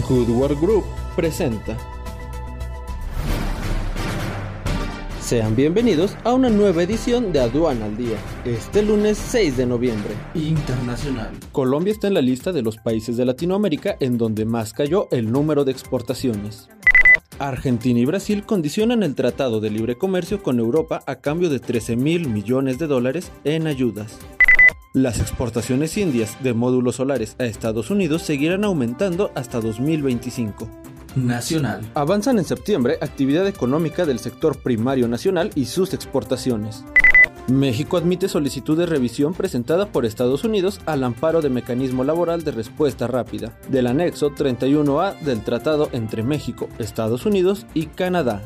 Goodward Group presenta. Sean bienvenidos a una nueva edición de Aduana al Día, este lunes 6 de noviembre. Internacional. Colombia está en la lista de los países de Latinoamérica en donde más cayó el número de exportaciones. Argentina y Brasil condicionan el Tratado de Libre Comercio con Europa a cambio de 13 mil millones de dólares en ayudas. Las exportaciones indias de módulos solares a Estados Unidos seguirán aumentando hasta 2025. Nacional. Avanzan en septiembre actividad económica del sector primario nacional y sus exportaciones. México admite solicitud de revisión presentada por Estados Unidos al amparo de mecanismo laboral de respuesta rápida del anexo 31A del tratado entre México, Estados Unidos y Canadá.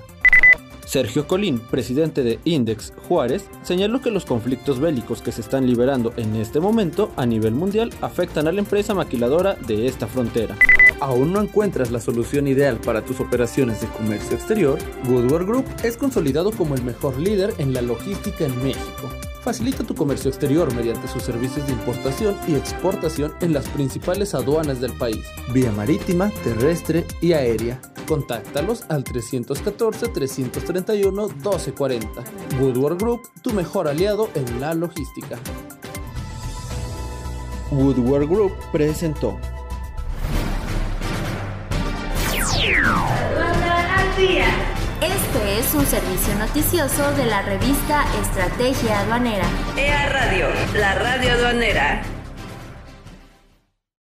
Sergio Colín, presidente de Index Juárez, señaló que los conflictos bélicos que se están liberando en este momento a nivel mundial afectan a la empresa maquiladora de esta frontera. ¿Aún no encuentras la solución ideal para tus operaciones de comercio exterior? Goodward Group es consolidado como el mejor líder en la logística en México. Facilita tu comercio exterior mediante sus servicios de importación y exportación en las principales aduanas del país, vía marítima, terrestre y aérea. Contáctalos al 314-331-1240. Woodward Group, tu mejor aliado en la logística. Woodward Group presentó. Este es un servicio noticioso de la revista Estrategia Aduanera. EA Radio, la radio aduanera.